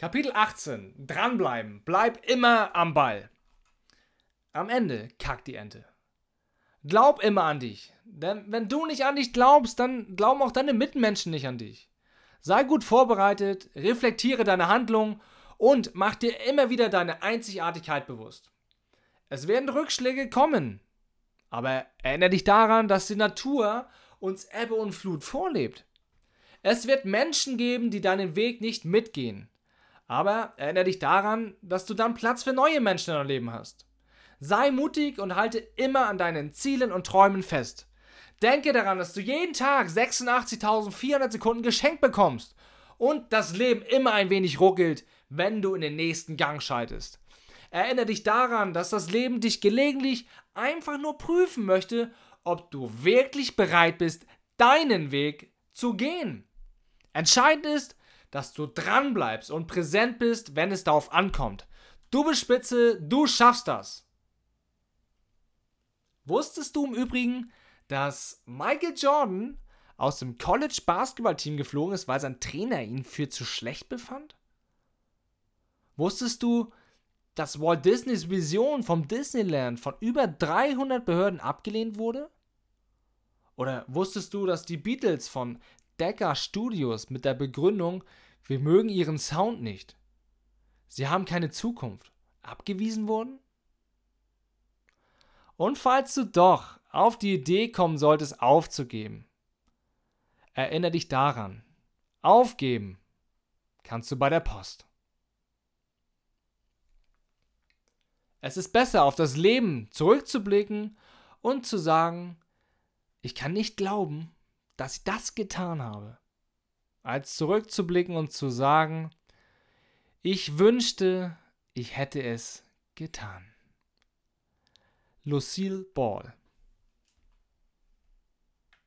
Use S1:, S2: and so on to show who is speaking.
S1: Kapitel 18. Dranbleiben. Bleib immer am Ball. Am Ende kackt die Ente. Glaub immer an dich. Denn wenn du nicht an dich glaubst, dann glauben auch deine Mitmenschen nicht an dich. Sei gut vorbereitet, reflektiere deine Handlungen und mach dir immer wieder deine Einzigartigkeit bewusst. Es werden Rückschläge kommen, aber erinnere dich daran, dass die Natur uns Ebbe und Flut vorlebt. Es wird Menschen geben, die deinen Weg nicht mitgehen. Aber erinnere dich daran, dass du dann Platz für neue Menschen in deinem Leben hast. Sei mutig und halte immer an deinen Zielen und Träumen fest. Denke daran, dass du jeden Tag 86.400 Sekunden geschenkt bekommst und das Leben immer ein wenig ruckelt, wenn du in den nächsten Gang schaltest. Erinnere dich daran, dass das Leben dich gelegentlich einfach nur prüfen möchte, ob du wirklich bereit bist, deinen Weg zu gehen. Entscheidend ist, dass du dran bleibst und präsent bist, wenn es darauf ankommt. Du bist Spitze, du schaffst das. Wusstest du im Übrigen, dass Michael Jordan aus dem College Basketballteam geflogen ist, weil sein Trainer ihn für zu schlecht befand? Wusstest du, dass Walt Disneys Vision vom Disneyland von über 300 Behörden abgelehnt wurde? Oder wusstest du, dass die Beatles von Decca Studios mit der Begründung, wir mögen ihren Sound nicht. Sie haben keine Zukunft. Abgewiesen wurden? Und falls du doch auf die Idee kommen solltest, aufzugeben, erinnere dich daran. Aufgeben kannst du bei der Post. Es ist besser, auf das Leben zurückzublicken und zu sagen, ich kann nicht glauben, dass ich das getan habe, als zurückzublicken und zu sagen, ich wünschte, ich hätte es getan. Lucille Ball